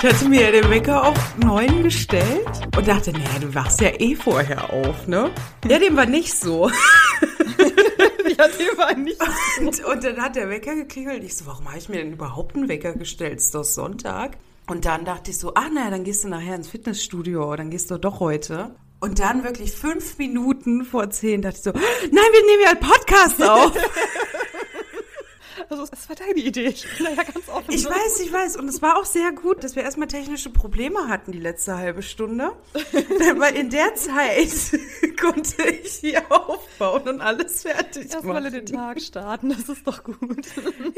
Ich hatte mir den Wecker auf neun gestellt und dachte, naja, du wachst ja eh vorher auf, ne? Ja, dem war nicht so. ja, dem war nicht so. Und, und dann hat der Wecker geklingelt. Ich so, warum habe ich mir denn überhaupt einen Wecker gestellt? Ist doch Sonntag. Und dann dachte ich so, ach naja, dann gehst du nachher ins Fitnessstudio, dann gehst du doch heute. Und dann wirklich fünf Minuten vor zehn dachte ich so, nein, wir nehmen ja einen Podcast auf. Also das war deine Idee. Ich bin da ja ganz offen. Ich weiß, ich weiß. Und es war auch sehr gut, dass wir erstmal technische Probleme hatten die letzte halbe Stunde. Weil in der Zeit konnte ich hier aufbauen und alles fertig Erst machen. Erstmal in den Tag starten, das ist doch gut.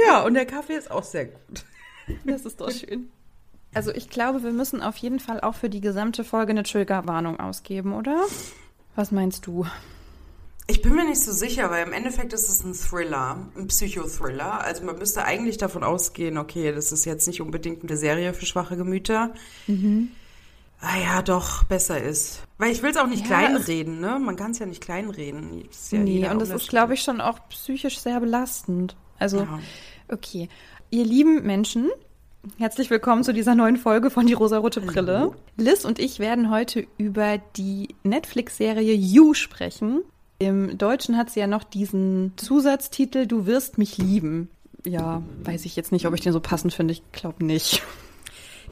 Ja, und der Kaffee ist auch sehr gut. Das ist doch schön. Also ich glaube, wir müssen auf jeden Fall auch für die gesamte Folge eine Triggerwarnung ausgeben, oder? Was meinst du? Ich bin mir nicht so sicher, weil im Endeffekt ist es ein Thriller, ein Psychothriller. Also man müsste eigentlich davon ausgehen, okay, das ist jetzt nicht unbedingt eine Serie für schwache Gemüter. Mhm. Ah ja, doch, besser ist. Weil ich will es auch nicht ja, kleinreden, ne? Man kann es ja nicht kleinreden. Ja nee, und das ist, glaube ich, schon auch psychisch sehr belastend. Also, ja. okay. Ihr lieben Menschen, herzlich willkommen zu dieser neuen Folge von Die rosarote Brille. Hallo. Liz und ich werden heute über die Netflix-Serie You sprechen. Im Deutschen hat sie ja noch diesen Zusatztitel Du wirst mich lieben. Ja, weiß ich jetzt nicht, ob ich den so passend finde. Ich glaube nicht.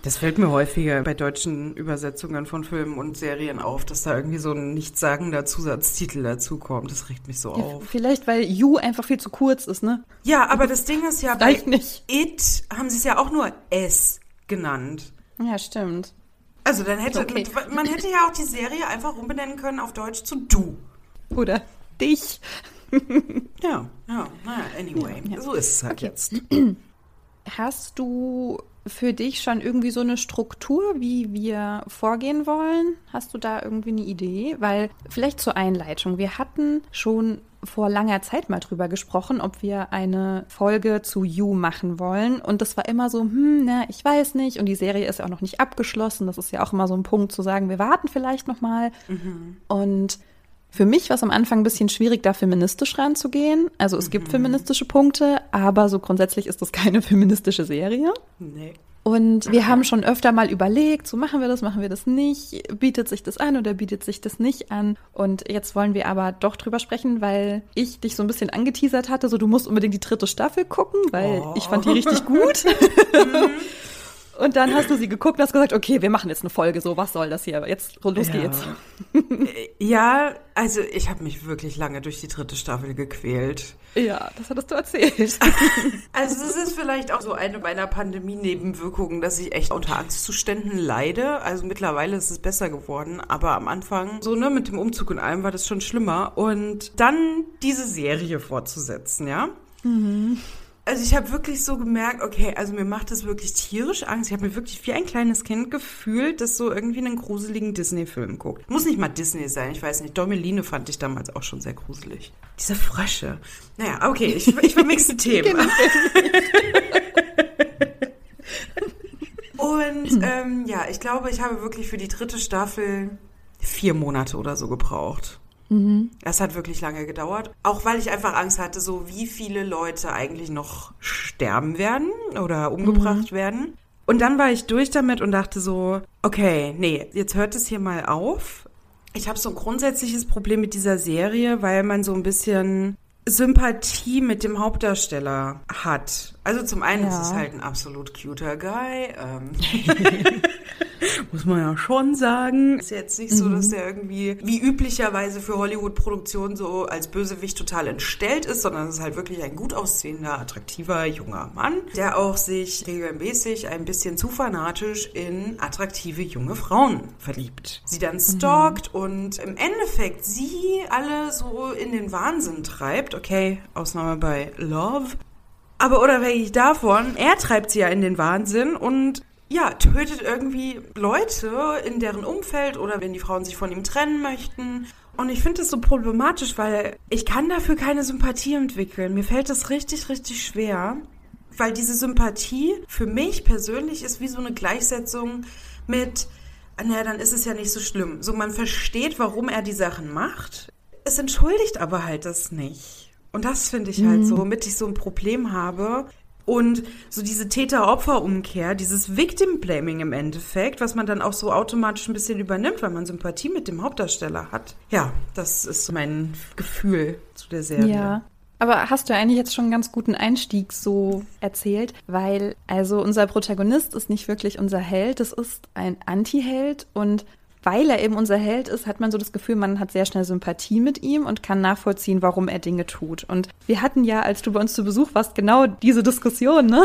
Das fällt mir häufiger bei deutschen Übersetzungen von Filmen und Serien auf, dass da irgendwie so ein nichtssagender Zusatztitel dazukommt. Das regt mich so ja, auf. Vielleicht, weil You einfach viel zu kurz ist, ne? Ja, aber das Ding ist ja, bei nicht. It haben sie es ja auch nur S genannt. Ja, stimmt. Also dann hätte, okay. man hätte ja auch die Serie einfach umbenennen können auf Deutsch zu Du. Oder dich. ja, ja, naja, anyway. Ja, ja. So ist es halt okay. jetzt. Hast du für dich schon irgendwie so eine Struktur, wie wir vorgehen wollen? Hast du da irgendwie eine Idee? Weil vielleicht zur Einleitung. Wir hatten schon vor langer Zeit mal drüber gesprochen, ob wir eine Folge zu You machen wollen. Und das war immer so, hm, na, ich weiß nicht. Und die Serie ist ja auch noch nicht abgeschlossen. Das ist ja auch immer so ein Punkt zu sagen, wir warten vielleicht noch mal. Mhm. Und für mich war es am Anfang ein bisschen schwierig, da feministisch ranzugehen. Also es mhm. gibt feministische Punkte, aber so grundsätzlich ist das keine feministische Serie. Nee. Und wir haben schon öfter mal überlegt, so machen wir das, machen wir das nicht, bietet sich das an oder bietet sich das nicht an. Und jetzt wollen wir aber doch drüber sprechen, weil ich dich so ein bisschen angeteasert hatte, so du musst unbedingt die dritte Staffel gucken, weil oh. ich fand die richtig gut. Und dann hast du sie geguckt und hast gesagt, okay, wir machen jetzt eine Folge, so was soll das hier? Jetzt los ja. geht's. Ja, also ich habe mich wirklich lange durch die dritte Staffel gequält. Ja, das hattest du erzählt. Also es ist vielleicht auch so eine meiner Pandemie-Nebenwirkungen, dass ich echt unter Angstzuständen leide. Also mittlerweile ist es besser geworden, aber am Anfang, so ne, mit dem Umzug und allem war das schon schlimmer. Und dann diese Serie fortzusetzen, ja. Mhm also ich habe wirklich so gemerkt, okay, also mir macht das wirklich tierisch Angst. Ich habe mir wirklich wie ein kleines Kind gefühlt, das so irgendwie einen gruseligen Disney-Film guckt. Muss nicht mal Disney sein, ich weiß nicht. Domeline fand ich damals auch schon sehr gruselig. Diese Frösche. Naja, okay, ich, ich vermixe Themen. Und ähm, ja, ich glaube, ich habe wirklich für die dritte Staffel vier Monate oder so gebraucht. Mhm. Das hat wirklich lange gedauert. Auch weil ich einfach Angst hatte, so wie viele Leute eigentlich noch sterben werden oder umgebracht mhm. werden. Und dann war ich durch damit und dachte so, okay, nee, jetzt hört es hier mal auf. Ich habe so ein grundsätzliches Problem mit dieser Serie, weil man so ein bisschen Sympathie mit dem Hauptdarsteller hat. Also zum einen ja. ist es halt ein absolut cuter Guy. Ähm. Muss man ja schon sagen. Ist jetzt nicht so, mhm. dass der irgendwie wie üblicherweise für Hollywood-Produktionen so als Bösewicht total entstellt ist, sondern es ist halt wirklich ein gut aussehender, attraktiver junger Mann, der auch sich regelmäßig ein bisschen zu fanatisch in attraktive junge Frauen verliebt. Sie dann stalkt mhm. und im Endeffekt sie alle so in den Wahnsinn treibt. Okay, Ausnahme bei Love. Aber unabhängig davon, er treibt sie ja in den Wahnsinn und ja, tötet irgendwie Leute in deren Umfeld oder wenn die Frauen sich von ihm trennen möchten. Und ich finde das so problematisch, weil ich kann dafür keine Sympathie entwickeln. Mir fällt das richtig, richtig schwer, weil diese Sympathie für mich persönlich ist wie so eine Gleichsetzung mit, naja, dann ist es ja nicht so schlimm. So, man versteht, warum er die Sachen macht. Es entschuldigt aber halt das nicht. Und das finde ich halt mhm. so, womit ich so ein Problem habe Und so diese Täter-Opfer-Umkehr, dieses Victim-Blaming im Endeffekt, was man dann auch so automatisch ein bisschen übernimmt, weil man Sympathie mit dem Hauptdarsteller hat. Ja, das ist mein Gefühl zu der Serie. Ja. Aber hast du eigentlich jetzt schon einen ganz guten Einstieg so erzählt, weil also unser Protagonist ist nicht wirklich unser Held, es ist ein Anti-Held und weil er eben unser Held ist, hat man so das Gefühl, man hat sehr schnell Sympathie mit ihm und kann nachvollziehen, warum er Dinge tut. Und wir hatten ja, als du bei uns zu Besuch warst, genau diese Diskussion, ne?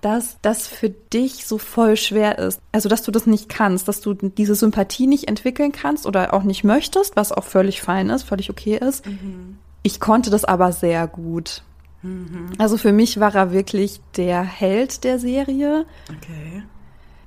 Dass das für dich so voll schwer ist. Also, dass du das nicht kannst, dass du diese Sympathie nicht entwickeln kannst oder auch nicht möchtest, was auch völlig fein ist, völlig okay ist. Mhm. Ich konnte das aber sehr gut. Mhm. Also für mich war er wirklich der Held der Serie. Okay.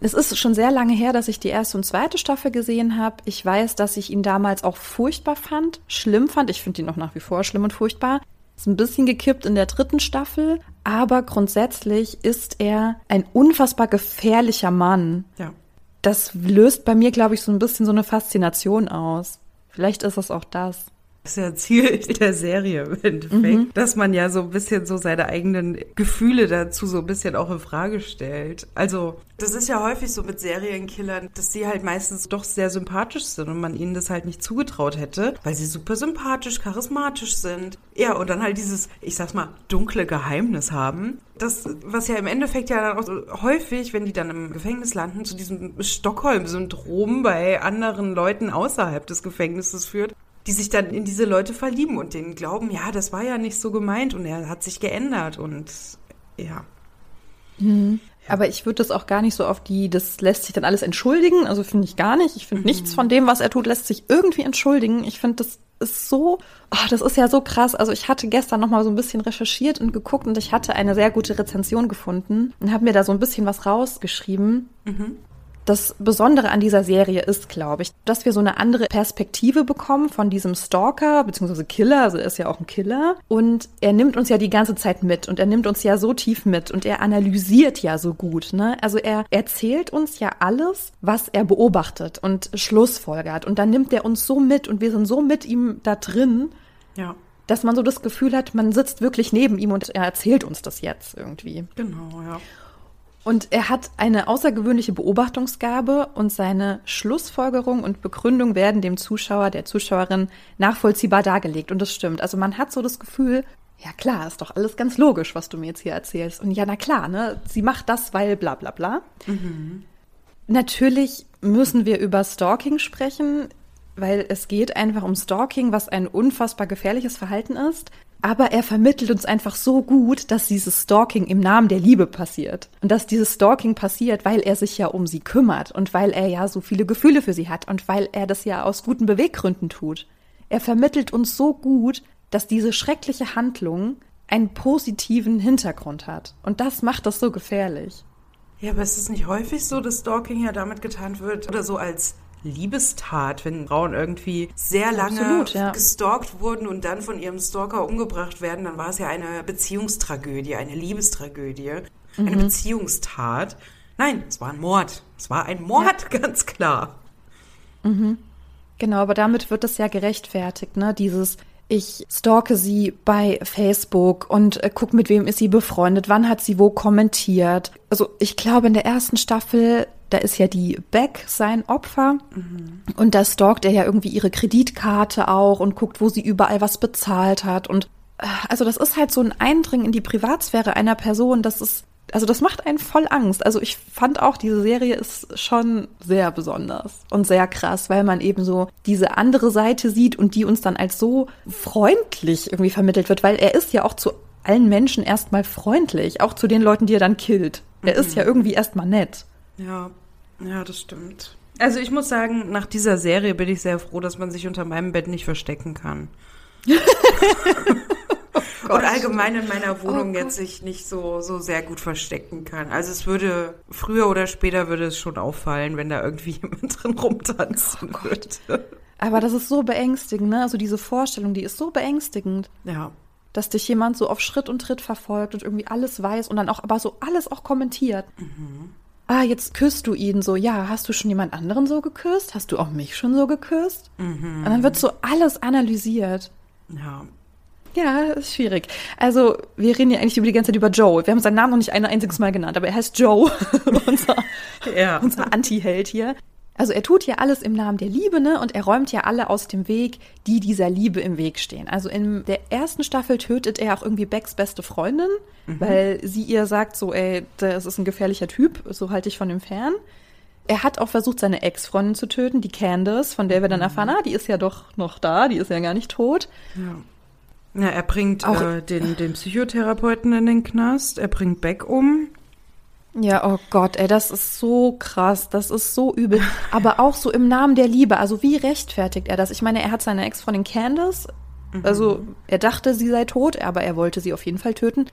Es ist schon sehr lange her, dass ich die erste und zweite Staffel gesehen habe. Ich weiß, dass ich ihn damals auch furchtbar fand, schlimm fand. Ich finde ihn auch nach wie vor schlimm und furchtbar. Ist ein bisschen gekippt in der dritten Staffel, aber grundsätzlich ist er ein unfassbar gefährlicher Mann. Ja. Das löst bei mir, glaube ich, so ein bisschen so eine Faszination aus. Vielleicht ist es auch das. Das ist ja Ziel der Serie im Endeffekt, mhm. dass man ja so ein bisschen so seine eigenen Gefühle dazu so ein bisschen auch in Frage stellt. Also, das ist ja häufig so mit Serienkillern, dass sie halt meistens doch sehr sympathisch sind und man ihnen das halt nicht zugetraut hätte, weil sie super sympathisch, charismatisch sind. Ja, und dann halt dieses, ich sag's mal, dunkle Geheimnis haben. Das, was ja im Endeffekt ja dann auch so häufig, wenn die dann im Gefängnis landen, zu diesem Stockholm-Syndrom bei anderen Leuten außerhalb des Gefängnisses führt die sich dann in diese Leute verlieben und denen glauben, ja, das war ja nicht so gemeint und er hat sich geändert und ja. Mhm. Aber ich würde das auch gar nicht so auf die, das lässt sich dann alles entschuldigen. Also finde ich gar nicht. Ich finde mhm. nichts von dem, was er tut, lässt sich irgendwie entschuldigen. Ich finde, das ist so, oh, das ist ja so krass. Also ich hatte gestern noch mal so ein bisschen recherchiert und geguckt und ich hatte eine sehr gute Rezension gefunden und habe mir da so ein bisschen was rausgeschrieben. Mhm. Das Besondere an dieser Serie ist, glaube ich, dass wir so eine andere Perspektive bekommen von diesem Stalker bzw. Killer, also er ist ja auch ein Killer und er nimmt uns ja die ganze Zeit mit und er nimmt uns ja so tief mit und er analysiert ja so gut, ne? Also er erzählt uns ja alles, was er beobachtet und schlussfolgert und dann nimmt er uns so mit und wir sind so mit ihm da drin. Ja dass man so das Gefühl hat, man sitzt wirklich neben ihm und er erzählt uns das jetzt irgendwie. Genau, ja. Und er hat eine außergewöhnliche Beobachtungsgabe und seine Schlussfolgerung und Begründung werden dem Zuschauer, der Zuschauerin nachvollziehbar dargelegt. Und das stimmt. Also man hat so das Gefühl, ja klar, ist doch alles ganz logisch, was du mir jetzt hier erzählst. Und ja, na klar, ne? Sie macht das, weil bla bla bla. Mhm. Natürlich müssen wir über Stalking sprechen, weil es geht einfach um Stalking, was ein unfassbar gefährliches Verhalten ist. Aber er vermittelt uns einfach so gut, dass dieses Stalking im Namen der Liebe passiert. Und dass dieses Stalking passiert, weil er sich ja um sie kümmert und weil er ja so viele Gefühle für sie hat und weil er das ja aus guten Beweggründen tut. Er vermittelt uns so gut, dass diese schreckliche Handlung einen positiven Hintergrund hat. Und das macht das so gefährlich. Ja, aber ist es nicht häufig so, dass Stalking ja damit getan wird oder so als Liebestat, wenn Frauen irgendwie sehr lange Absolut, ja. gestalkt wurden und dann von ihrem Stalker umgebracht werden, dann war es ja eine Beziehungstragödie, eine Liebestragödie, mhm. eine Beziehungstat. Nein, es war ein Mord. Es war ein Mord, ja. ganz klar. Mhm. Genau, aber damit wird das ja gerechtfertigt, ne? Dieses, ich stalke sie bei Facebook und äh, guck, mit wem ist sie befreundet, wann hat sie wo kommentiert. Also ich glaube, in der ersten Staffel da ist ja die Beck sein Opfer mhm. und da stalkt er ja irgendwie ihre Kreditkarte auch und guckt, wo sie überall was bezahlt hat und äh, also das ist halt so ein Eindringen in die Privatsphäre einer Person, das ist also das macht einen voll Angst. Also ich fand auch, diese Serie ist schon sehr besonders und sehr krass, weil man eben so diese andere Seite sieht und die uns dann als so freundlich irgendwie vermittelt wird, weil er ist ja auch zu allen Menschen erstmal freundlich, auch zu den Leuten, die er dann killt. Er mhm. ist ja irgendwie erstmal nett. Ja, ja, das stimmt. Also ich muss sagen, nach dieser Serie bin ich sehr froh, dass man sich unter meinem Bett nicht verstecken kann. oh und allgemein in meiner Wohnung oh jetzt sich nicht so, so sehr gut verstecken kann. Also es würde, früher oder später würde es schon auffallen, wenn da irgendwie jemand drin rumtanzen oh würde. Aber das ist so beängstigend, ne? Also diese Vorstellung, die ist so beängstigend. Ja. Dass dich jemand so auf Schritt und Tritt verfolgt und irgendwie alles weiß und dann auch, aber so alles auch kommentiert. Mhm ah, jetzt küsst du ihn so, ja, hast du schon jemand anderen so geküsst? Hast du auch mich schon so geküsst? Mhm. Und dann wird so alles analysiert. Ja. Ja, ist schwierig. Also, wir reden ja eigentlich über die ganze Zeit über Joe. Wir haben seinen Namen noch nicht ein einziges Mal genannt, aber er heißt Joe, unser, ja. unser Anti-Held hier. Also er tut ja alles im Namen der Liebe, ne? Und er räumt ja alle aus dem Weg, die dieser Liebe im Weg stehen. Also in der ersten Staffel tötet er auch irgendwie Becks beste Freundin, mhm. weil sie ihr sagt so, ey, das ist ein gefährlicher Typ, so halte ich von ihm fern. Er hat auch versucht, seine Ex-Freundin zu töten, die Candace, von der wir dann mhm. erfahren, ah, die ist ja doch noch da, die ist ja gar nicht tot. Ja. Ja, er bringt auch, äh, den, den Psychotherapeuten in den Knast, er bringt Beck um. Ja, oh Gott, ey, das ist so krass, das ist so übel. Aber auch so im Namen der Liebe, also wie rechtfertigt er das? Ich meine, er hat seine Ex von den Candace, mhm. also er dachte, sie sei tot, aber er wollte sie auf jeden Fall töten.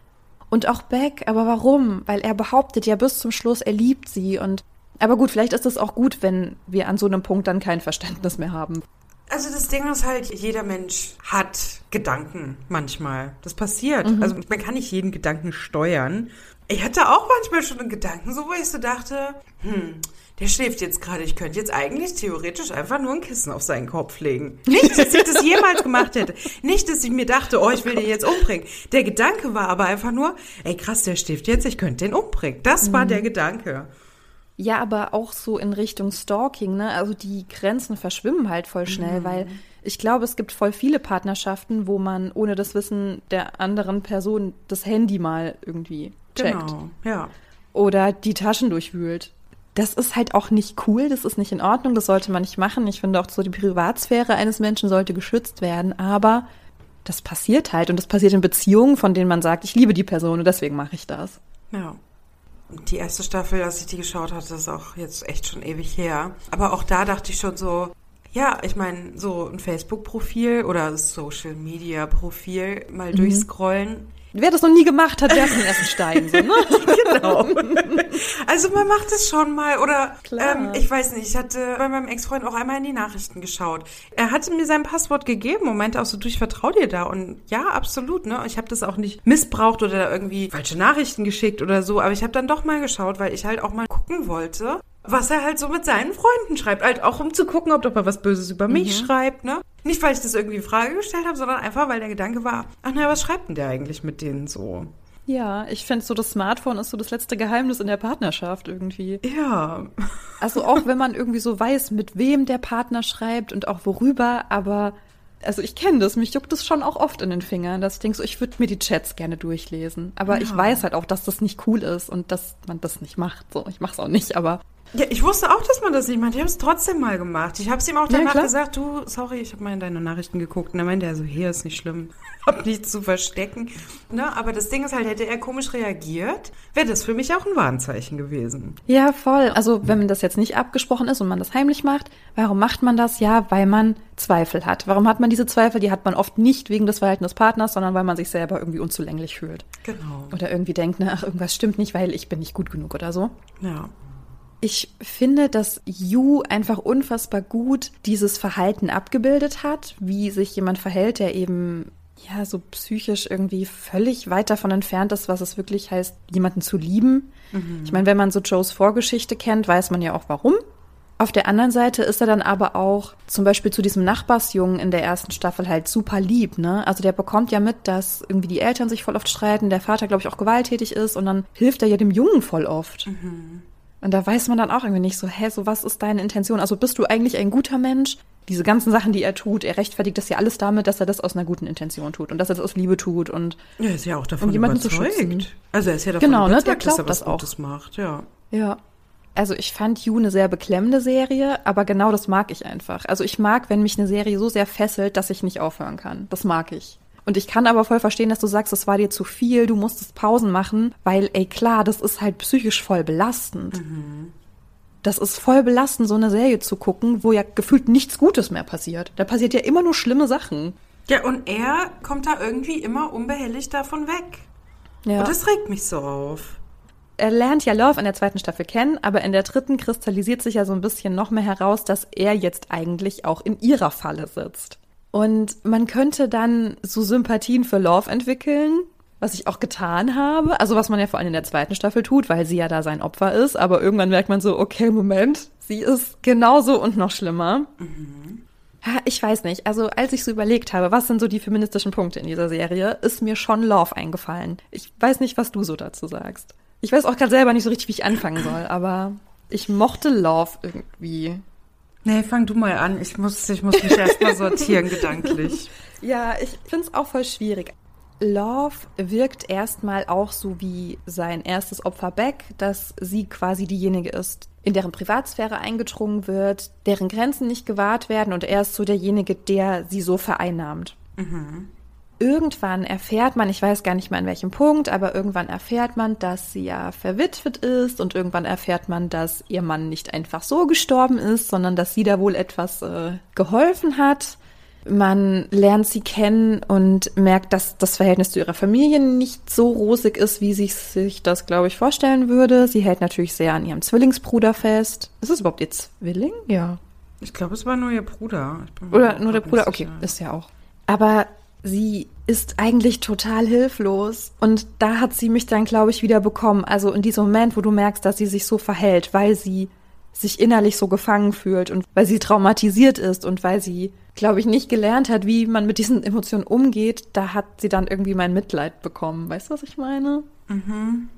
Und auch Beck, aber warum? Weil er behauptet ja bis zum Schluss, er liebt sie und aber gut, vielleicht ist es auch gut, wenn wir an so einem Punkt dann kein Verständnis mehr haben. Also das Ding ist halt, jeder Mensch hat Gedanken manchmal. Das passiert. Mhm. Also man kann nicht jeden Gedanken steuern. Ich hatte auch manchmal schon einen Gedanken, so wo ich so dachte, hm, der schläft jetzt gerade. Ich könnte jetzt eigentlich theoretisch einfach nur ein Kissen auf seinen Kopf legen. Nicht, dass ich das jemals gemacht hätte. Nicht, dass ich mir dachte, oh, ich will den jetzt umbringen. Der Gedanke war aber einfach nur, ey krass, der schläft jetzt, ich könnte den umbringen. Das war mhm. der Gedanke. Ja, aber auch so in Richtung Stalking, ne? Also die Grenzen verschwimmen halt voll schnell, mhm. weil ich glaube, es gibt voll viele Partnerschaften, wo man ohne das Wissen der anderen Person das Handy mal irgendwie checkt. Genau, ja. Oder die Taschen durchwühlt. Das ist halt auch nicht cool, das ist nicht in Ordnung, das sollte man nicht machen. Ich finde auch so, die Privatsphäre eines Menschen sollte geschützt werden, aber das passiert halt und das passiert in Beziehungen, von denen man sagt, ich liebe die Person und deswegen mache ich das. Ja. Die erste Staffel, als ich die geschaut hatte, ist auch jetzt echt schon ewig her. Aber auch da dachte ich schon so, ja, ich meine, so ein Facebook-Profil oder Social-Media-Profil mal mhm. durchscrollen Wer das noch nie gemacht hat, werfen den ersten Stein. So, ne? genau. Also man macht es schon mal. Oder ähm, ich weiß nicht, ich hatte bei meinem Ex-Freund auch einmal in die Nachrichten geschaut. Er hatte mir sein Passwort gegeben und meinte auch so, du, ich vertraue dir da. Und ja, absolut. Ne? Ich habe das auch nicht missbraucht oder irgendwie falsche Nachrichten geschickt oder so. Aber ich habe dann doch mal geschaut, weil ich halt auch mal gucken wollte, was er halt so mit seinen Freunden schreibt. Halt auch um zu gucken, ob doch mal was Böses über mich mhm. schreibt, ne? Nicht, weil ich das irgendwie in Frage gestellt habe, sondern einfach, weil der Gedanke war, ach naja, was schreibt denn der eigentlich mit denen so? Ja, ich finde so, das Smartphone ist so das letzte Geheimnis in der Partnerschaft irgendwie. Ja. Also auch wenn man irgendwie so weiß, mit wem der Partner schreibt und auch worüber, aber also ich kenne das, mich juckt es schon auch oft in den Fingern, dass ich denke so, ich würde mir die Chats gerne durchlesen. Aber ja. ich weiß halt auch, dass das nicht cool ist und dass man das nicht macht. So, ich mache es auch nicht, aber ja, ich wusste auch, dass man das nicht macht. Ich habe es trotzdem mal gemacht. Ich habe es ihm auch danach ja, gesagt, du, sorry, ich habe mal in deine Nachrichten geguckt. Und dann meinte er so, hier ist nicht schlimm. hab nichts zu verstecken. Ne? Aber das Ding ist halt, hätte er komisch reagiert, wäre das für mich auch ein Warnzeichen gewesen. Ja, voll. Also wenn das jetzt nicht abgesprochen ist und man das heimlich macht, warum macht man das? Ja, weil man Zweifel hat. Warum hat man diese Zweifel? Die hat man oft nicht wegen des Verhaltens des Partners, sondern weil man sich selber irgendwie unzulänglich fühlt. Genau. Oder irgendwie denkt, ne, ach, irgendwas stimmt nicht, weil ich bin nicht gut genug oder so. Ja. Ich finde, dass Yu einfach unfassbar gut dieses Verhalten abgebildet hat, wie sich jemand verhält, der eben ja so psychisch irgendwie völlig weit davon entfernt ist, was es wirklich heißt, jemanden zu lieben. Mhm. Ich meine, wenn man so Joes Vorgeschichte kennt, weiß man ja auch warum. Auf der anderen Seite ist er dann aber auch zum Beispiel zu diesem Nachbarsjungen in der ersten Staffel halt super lieb, ne? Also der bekommt ja mit, dass irgendwie die Eltern sich voll oft streiten, der Vater, glaube ich, auch gewalttätig ist und dann hilft er ja dem Jungen voll oft. Mhm. Und da weiß man dann auch irgendwie nicht so, hä, so was ist deine Intention? Also bist du eigentlich ein guter Mensch? Diese ganzen Sachen, die er tut, er rechtfertigt das ja alles damit, dass er das aus einer guten Intention tut und dass er das aus Liebe tut und ja, ist ja auch davon um jemanden überzeugt. Zu schützen. Also er ist ja davon genau, überzeugt, ne? der glaubt dass er was das auch. Gutes macht, ja. Ja. Also ich fand You eine sehr beklemmende Serie, aber genau das mag ich einfach. Also ich mag, wenn mich eine Serie so sehr fesselt, dass ich nicht aufhören kann. Das mag ich. Und ich kann aber voll verstehen, dass du sagst, es war dir zu viel, du musstest Pausen machen, weil, ey, klar, das ist halt psychisch voll belastend. Mhm. Das ist voll belastend, so eine Serie zu gucken, wo ja gefühlt nichts Gutes mehr passiert. Da passiert ja immer nur schlimme Sachen. Ja, und er kommt da irgendwie immer unbehelligt davon weg. Ja. Und das regt mich so auf. Er lernt ja Love in der zweiten Staffel kennen, aber in der dritten kristallisiert sich ja so ein bisschen noch mehr heraus, dass er jetzt eigentlich auch in ihrer Falle sitzt. Und man könnte dann so Sympathien für Love entwickeln, was ich auch getan habe. Also was man ja vor allem in der zweiten Staffel tut, weil sie ja da sein Opfer ist. Aber irgendwann merkt man so, okay, Moment, sie ist genauso und noch schlimmer. Mhm. Ich weiß nicht. Also als ich so überlegt habe, was sind so die feministischen Punkte in dieser Serie, ist mir schon Love eingefallen. Ich weiß nicht, was du so dazu sagst. Ich weiß auch gerade selber nicht so richtig, wie ich anfangen soll, aber ich mochte Love irgendwie. Nee, fang du mal an. Ich muss, ich muss mich erstmal sortieren gedanklich. Ja, ich finde es auch voll schwierig. Love wirkt erstmal auch so wie sein erstes Opfer Beck, dass sie quasi diejenige ist, in deren Privatsphäre eingedrungen wird, deren Grenzen nicht gewahrt werden und er ist so derjenige, der sie so vereinnahmt. Mhm. Irgendwann erfährt man, ich weiß gar nicht mehr an welchem Punkt, aber irgendwann erfährt man, dass sie ja verwitwet ist und irgendwann erfährt man, dass ihr Mann nicht einfach so gestorben ist, sondern dass sie da wohl etwas äh, geholfen hat. Man lernt sie kennen und merkt, dass das Verhältnis zu ihrer Familie nicht so rosig ist, wie sie sich das, glaube ich, vorstellen würde. Sie hält natürlich sehr an ihrem Zwillingsbruder fest. Ist es überhaupt ihr Zwilling? Ja. Ich glaube, es war nur ihr Bruder. Oder nur der Bruder? Okay, ist ja auch. Aber sie ist eigentlich total hilflos. Und da hat sie mich dann, glaube ich, wieder bekommen. Also in diesem Moment, wo du merkst, dass sie sich so verhält, weil sie sich innerlich so gefangen fühlt und weil sie traumatisiert ist und weil sie, glaube ich, nicht gelernt hat, wie man mit diesen Emotionen umgeht, da hat sie dann irgendwie mein Mitleid bekommen. Weißt du, was ich meine? Mhm.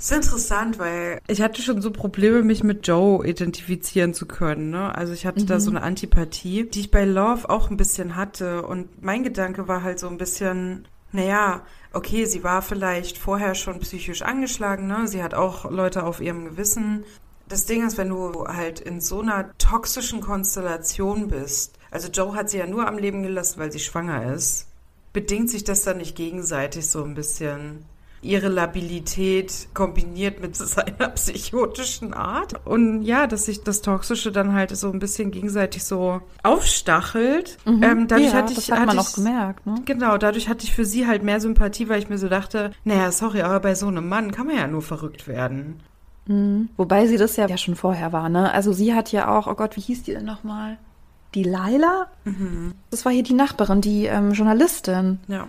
Das ist interessant, weil ich hatte schon so Probleme, mich mit Joe identifizieren zu können. Ne? Also ich hatte mhm. da so eine Antipathie, die ich bei Love auch ein bisschen hatte. Und mein Gedanke war halt so ein bisschen, naja, okay, sie war vielleicht vorher schon psychisch angeschlagen, ne? Sie hat auch Leute auf ihrem Gewissen das Ding ist, wenn du halt in so einer toxischen Konstellation bist, also Joe hat sie ja nur am Leben gelassen, weil sie schwanger ist, bedingt sich das dann nicht gegenseitig so ein bisschen ihre Labilität kombiniert mit seiner psychotischen Art. Und ja, dass sich das Toxische dann halt so ein bisschen gegenseitig so aufstachelt. Mhm. Ähm, dadurch ja, hatte ich, das hat man auch gemerkt. Ne? Genau, dadurch hatte ich für sie halt mehr Sympathie, weil ich mir so dachte, naja, sorry, aber bei so einem Mann kann man ja nur verrückt werden. Mhm. Wobei sie das ja, ja schon vorher war, ne? Also sie hat ja auch, oh Gott, wie hieß die denn nochmal? Die Laila? Mhm. Das war hier die Nachbarin, die ähm, Journalistin. Ja.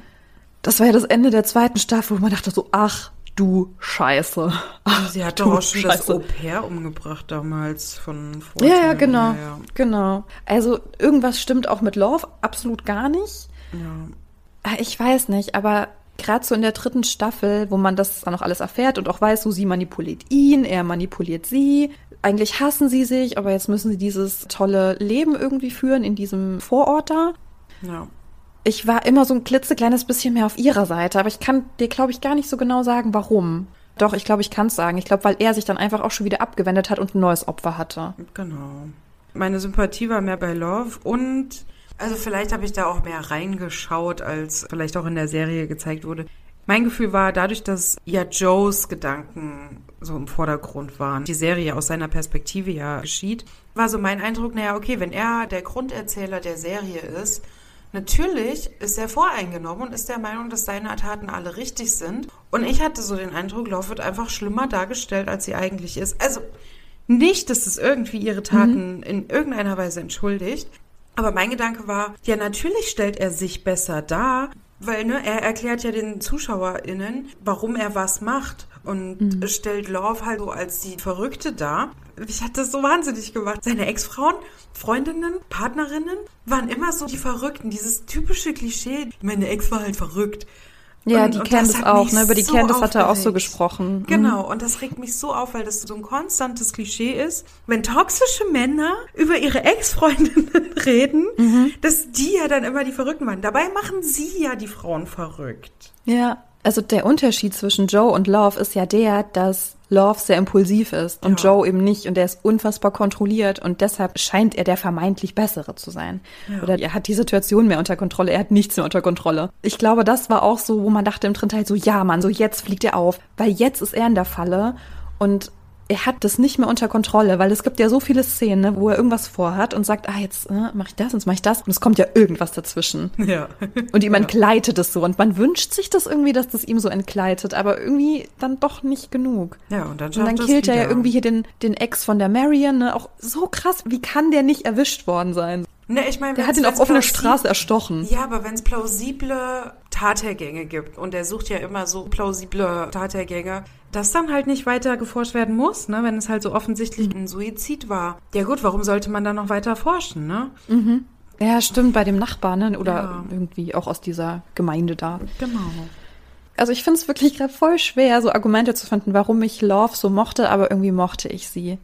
Das war ja das Ende der zweiten Staffel, wo man dachte so, ach du Scheiße. Ach, sie hat doch auch schon Scheiße. das Au-pair umgebracht damals von vor. Ja, ja, genau. Ja, ja. Genau. Also irgendwas stimmt auch mit Love absolut gar nicht. Ja. Ich weiß nicht, aber gerade so in der dritten Staffel, wo man das dann auch alles erfährt und auch weiß, so sie manipuliert ihn, er manipuliert sie. Eigentlich hassen sie sich, aber jetzt müssen sie dieses tolle Leben irgendwie führen in diesem Vorort da. Ja. Ich war immer so ein klitzekleines bisschen mehr auf ihrer Seite, aber ich kann dir, glaube ich, gar nicht so genau sagen, warum. Doch, ich glaube, ich kann es sagen. Ich glaube, weil er sich dann einfach auch schon wieder abgewendet hat und ein neues Opfer hatte. Genau. Meine Sympathie war mehr bei Love und also vielleicht habe ich da auch mehr reingeschaut, als vielleicht auch in der Serie gezeigt wurde. Mein Gefühl war, dadurch, dass ja Joes Gedanken so im Vordergrund waren, die Serie aus seiner Perspektive ja geschieht, war so mein Eindruck, naja, okay, wenn er der Grunderzähler der Serie ist, natürlich ist er voreingenommen und ist der Meinung, dass seine Taten alle richtig sind. Und ich hatte so den Eindruck, Love wird einfach schlimmer dargestellt, als sie eigentlich ist. Also nicht, dass es irgendwie ihre Taten mhm. in irgendeiner Weise entschuldigt, aber mein Gedanke war, ja, natürlich stellt er sich besser dar, weil ne, er erklärt ja den ZuschauerInnen, warum er was macht und mhm. stellt Love halt so als die Verrückte dar. Ich hatte das so wahnsinnig gemacht. Seine Ex-Frauen, Freundinnen, Partnerinnen waren immer so die Verrückten. Dieses typische Klischee, meine Ex war halt verrückt. Ja, und, die Candice auch, ne? Über die so Candice hat er auch so gesprochen. Mhm. Genau, und das regt mich so auf, weil das so ein konstantes Klischee ist. Wenn toxische Männer über ihre Ex-Freundinnen reden, mhm. dass die ja dann immer die Verrückten waren. Dabei machen sie ja die Frauen verrückt. Ja, also der Unterschied zwischen Joe und Love ist ja der, dass Love sehr impulsiv ist und ja. Joe eben nicht und er ist unfassbar kontrolliert und deshalb scheint er der vermeintlich bessere zu sein. Ja. Oder er hat die Situation mehr unter Kontrolle, er hat nichts mehr unter Kontrolle. Ich glaube, das war auch so, wo man dachte im dritten Teil so, ja Mann, so jetzt fliegt er auf, weil jetzt ist er in der Falle und er hat das nicht mehr unter Kontrolle, weil es gibt ja so viele Szenen, ne, wo er irgendwas vorhat und sagt, ah, jetzt äh, mache ich das, jetzt mache ich das und es kommt ja irgendwas dazwischen. Ja. Und ihm entgleitet es so und man wünscht sich das irgendwie, dass das ihm so entgleitet, aber irgendwie dann doch nicht genug. Ja, und dann, und dann killt er ja irgendwie hier den, den Ex von der Marion, ne, auch so krass, wie kann der nicht erwischt worden sein? Ne, ich meine, der hat ihn auf offener Straße erstochen. Ja, aber wenn es plausible Tathergänge gibt und er sucht ja immer so plausible Tathergänge, dass dann halt nicht weiter geforscht werden muss, ne, wenn es halt so offensichtlich ein Suizid war. Ja gut, warum sollte man dann noch weiter forschen, ne? Mhm. Ja, stimmt, bei dem Nachbarn, ne? oder ja. irgendwie auch aus dieser Gemeinde da. Genau. Also ich finde es wirklich gerade voll schwer, so Argumente zu finden, warum ich Love so mochte, aber irgendwie mochte ich sie.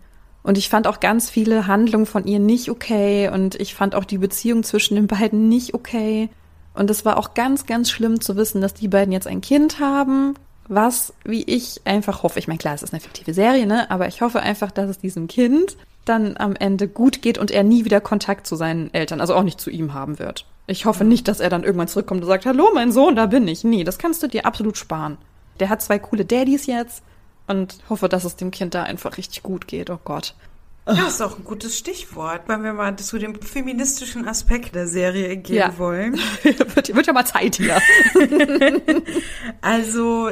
Und ich fand auch ganz viele Handlungen von ihr nicht okay und ich fand auch die Beziehung zwischen den beiden nicht okay. Und es war auch ganz, ganz schlimm zu wissen, dass die beiden jetzt ein Kind haben, was, wie ich einfach hoffe, ich meine, klar, es ist eine fiktive Serie, ne, aber ich hoffe einfach, dass es diesem Kind dann am Ende gut geht und er nie wieder Kontakt zu seinen Eltern, also auch nicht zu ihm haben wird. Ich hoffe nicht, dass er dann irgendwann zurückkommt und sagt, hallo, mein Sohn, da bin ich. Nee, das kannst du dir absolut sparen. Der hat zwei coole Daddys jetzt und hoffe, dass es dem Kind da einfach richtig gut geht. Oh Gott. Ja, das ist auch ein gutes Stichwort, wenn wir mal zu dem feministischen Aspekt der Serie gehen ja. wollen. wird, wird ja mal Zeit hier. also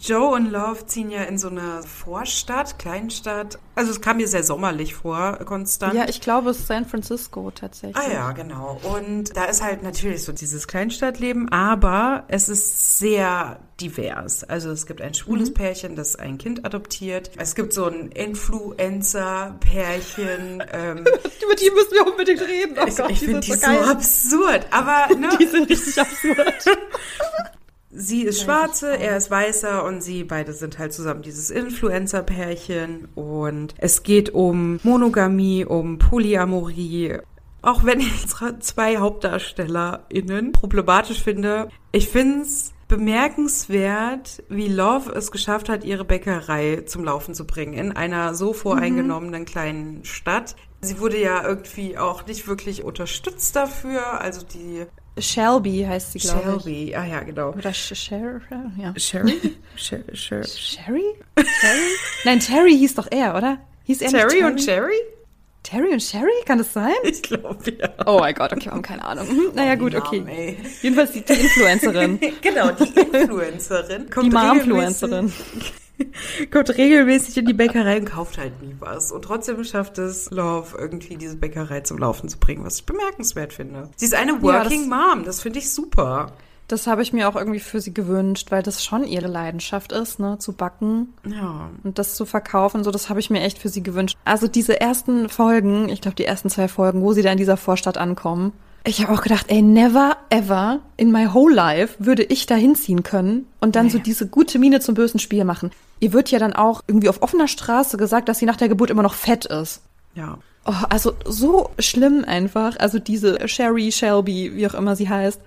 Joe und Love ziehen ja in so eine Vorstadt, Kleinstadt. Also es kam mir sehr sommerlich vor, konstant. Ja, ich glaube, es ist San Francisco tatsächlich. Ah ja, genau. Und da ist halt natürlich so dieses Kleinstadtleben, aber es ist sehr divers. Also es gibt ein schwules mhm. Pärchen, das ein Kind adoptiert. Es gibt so ein Influencer-Pärchen. Ähm, Über die müssen wir unbedingt reden. Oh ich, ich finde die so, so absurd, aber ne? Die sind richtig absurd. Sie ist schwarze, er ist weißer und sie beide sind halt zusammen dieses Influencer-Pärchen und es geht um Monogamie, um Polyamorie. Auch wenn ich zwei HauptdarstellerInnen problematisch finde, ich finde es bemerkenswert, wie Love es geschafft hat, ihre Bäckerei zum Laufen zu bringen in einer so voreingenommenen mhm. kleinen Stadt. Sie wurde ja irgendwie auch nicht wirklich unterstützt dafür. Also die Shelby heißt sie, glaube ich. Shelby, ah ja, genau. Oder Sher, ja. Sherry? Sher, Sher. Sherry? Terry? Nein, Terry hieß doch er, oder? Hieß er Terry, Terry und Sherry? Terry und Sherry? Kann das sein? Ich glaube, ja. Oh mein Gott, okay, wir haben keine Ahnung. Mhm, naja, gut, okay. Jedenfalls die, die Influencerin. genau, die Influencerin. die Mom-Influencerin. kommt regelmäßig in die Bäckerei und kauft halt nie was. Und trotzdem schafft es Love irgendwie diese Bäckerei zum Laufen zu bringen, was ich bemerkenswert finde. Sie ist eine Working ja, das, Mom, das finde ich super. Das habe ich mir auch irgendwie für sie gewünscht, weil das schon ihre Leidenschaft ist, ne, zu backen. Ja. Und das zu verkaufen, so, das habe ich mir echt für sie gewünscht. Also diese ersten Folgen, ich glaube die ersten zwei Folgen, wo sie da in dieser Vorstadt ankommen, ich habe auch gedacht, ey, never ever in my whole life würde ich da hinziehen können und dann nee. so diese gute Miene zum bösen Spiel machen. Ihr wird ja dann auch irgendwie auf offener Straße gesagt, dass sie nach der Geburt immer noch fett ist. Ja. Oh, also so schlimm einfach. Also diese Sherry Shelby, wie auch immer sie heißt.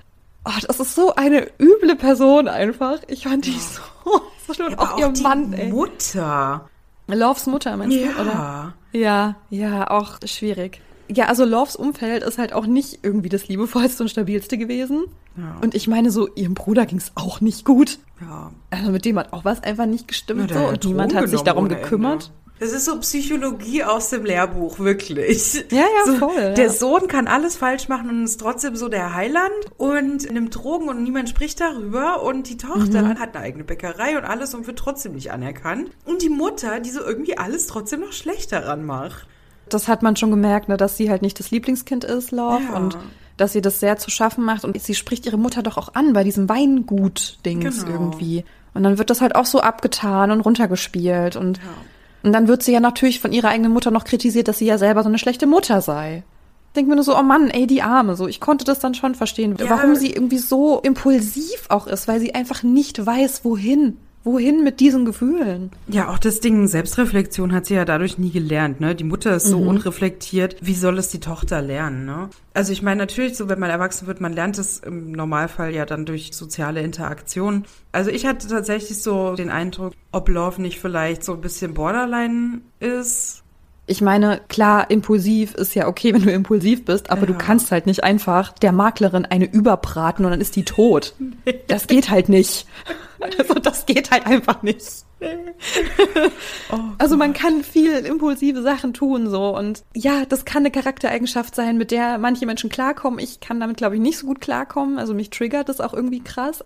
Oh, das ist so eine üble Person einfach. Ich fand die so, so schlimm. Ja, auch, auch ihr Mann, ey. Mutter. Loves Mutter, meinst ja. du, oder? Ja, ja, auch schwierig. Ja, also Loves Umfeld ist halt auch nicht irgendwie das liebevollste und stabilste gewesen. Ja. Und ich meine, so ihrem Bruder ging es auch nicht gut. Ja. Also mit dem hat auch was einfach nicht gestimmt ja, so und niemand hat sich darum gekümmert. Ende. Das ist so Psychologie aus dem Lehrbuch, wirklich. Ja, ja, so, voll. Der ja. Sohn kann alles falsch machen und ist trotzdem so der Heiland und nimmt Drogen und niemand spricht darüber. Und die Tochter mhm. hat eine eigene Bäckerei und alles und wird trotzdem nicht anerkannt. Und die Mutter, die so irgendwie alles trotzdem noch schlechter daran macht das hat man schon gemerkt, ne, dass sie halt nicht das Lieblingskind ist, Love, ja. und dass sie das sehr zu schaffen macht. Und sie spricht ihre Mutter doch auch an bei diesem Weingut-Dings genau. irgendwie. Und dann wird das halt auch so abgetan und runtergespielt. Und, ja. und dann wird sie ja natürlich von ihrer eigenen Mutter noch kritisiert, dass sie ja selber so eine schlechte Mutter sei. Denke mir nur so, oh Mann, ey, die Arme. So, ich konnte das dann schon verstehen, ja. warum sie irgendwie so impulsiv auch ist, weil sie einfach nicht weiß, wohin. Wohin mit diesen Gefühlen? Ja, auch das Ding Selbstreflexion hat sie ja dadurch nie gelernt, ne? Die Mutter ist so mhm. unreflektiert. Wie soll es die Tochter lernen, ne? Also ich meine natürlich so, wenn man erwachsen wird, man lernt es im Normalfall ja dann durch soziale Interaktion. Also ich hatte tatsächlich so den Eindruck, ob Love nicht vielleicht so ein bisschen Borderline ist ich meine, klar, impulsiv ist ja okay, wenn du impulsiv bist, aber ja. du kannst halt nicht einfach der Maklerin eine überbraten und dann ist die tot. Das geht halt nicht. Also das geht halt einfach nicht. Oh also man kann viel impulsive Sachen tun so und ja, das kann eine Charaktereigenschaft sein, mit der manche Menschen klarkommen. Ich kann damit glaube ich nicht so gut klarkommen. Also mich triggert das auch irgendwie krass.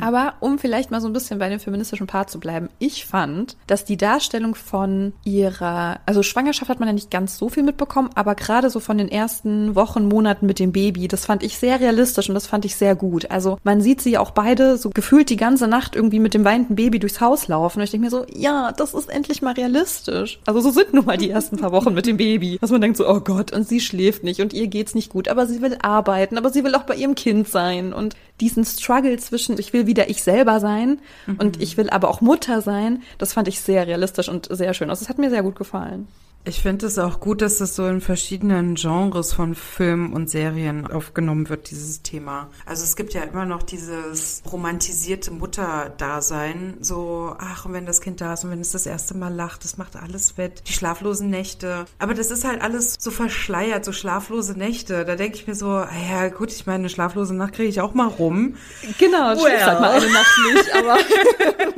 Aber um vielleicht mal so ein bisschen bei dem feministischen Part zu bleiben, ich fand, dass die Darstellung von ihrer, also Schwangerschaft hat man ja nicht ganz so viel mitbekommen, aber gerade so von den ersten Wochen, Monaten mit dem Baby, das fand ich sehr realistisch und das fand ich sehr gut. Also man sieht sie auch beide so gefühlt die ganze Nacht irgendwie mit dem weinenden Baby durchs Haus laufen und ich denke mir so, ja, das ist endlich mal realistisch. Also so sind nun mal die ersten paar Wochen mit dem Baby, dass man denkt so, oh Gott, und sie schläft nicht und ihr geht's nicht gut, aber sie will arbeiten, aber sie will auch bei ihrem Kind sein und diesen Struggle zwischen, ich will wieder ich selber sein mhm. und ich will aber auch Mutter sein, das fand ich sehr realistisch und sehr schön. Also es hat mir sehr gut gefallen. Ich finde es auch gut, dass es so in verschiedenen Genres von Filmen und Serien aufgenommen wird, dieses Thema. Also es gibt ja immer noch dieses romantisierte Mutterdasein, so, ach, und wenn das Kind da ist und wenn es das erste Mal lacht, das macht alles wett, die schlaflosen Nächte. Aber das ist halt alles so verschleiert, so schlaflose Nächte. Da denke ich mir so, ja gut, ich meine, eine schlaflose Nacht kriege ich auch mal rum. Genau, well. schläfst halt mal eine Nacht nicht, aber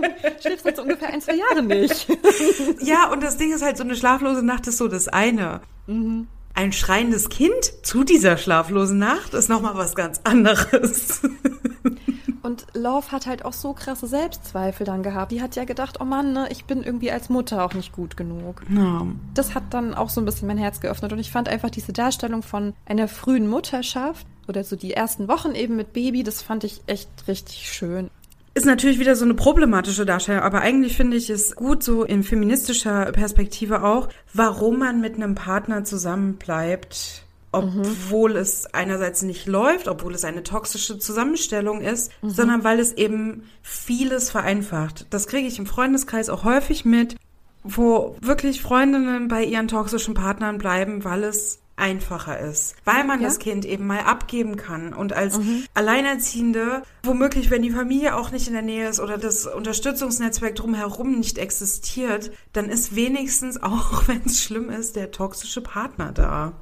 schläfst jetzt ungefähr ein, zwei Jahre nicht. ja, und das Ding ist halt so eine schlaflose Nacht ist so das eine. Mhm. Ein schreiendes Kind zu dieser schlaflosen Nacht ist nochmal was ganz anderes. Und Love hat halt auch so krasse Selbstzweifel dann gehabt. Die hat ja gedacht, oh Mann, ne, ich bin irgendwie als Mutter auch nicht gut genug. Ja. Das hat dann auch so ein bisschen mein Herz geöffnet. Und ich fand einfach diese Darstellung von einer frühen Mutterschaft oder so die ersten Wochen eben mit Baby, das fand ich echt richtig schön. Ist natürlich wieder so eine problematische Darstellung, aber eigentlich finde ich es gut so in feministischer Perspektive auch, warum man mit einem Partner zusammenbleibt, obwohl mhm. es einerseits nicht läuft, obwohl es eine toxische Zusammenstellung ist, mhm. sondern weil es eben vieles vereinfacht. Das kriege ich im Freundeskreis auch häufig mit, wo wirklich Freundinnen bei ihren toxischen Partnern bleiben, weil es einfacher ist, weil man ja. das Kind eben mal abgeben kann und als mhm. Alleinerziehende, womöglich, wenn die Familie auch nicht in der Nähe ist oder das Unterstützungsnetzwerk drumherum nicht existiert, dann ist wenigstens auch, wenn es schlimm ist, der toxische Partner da.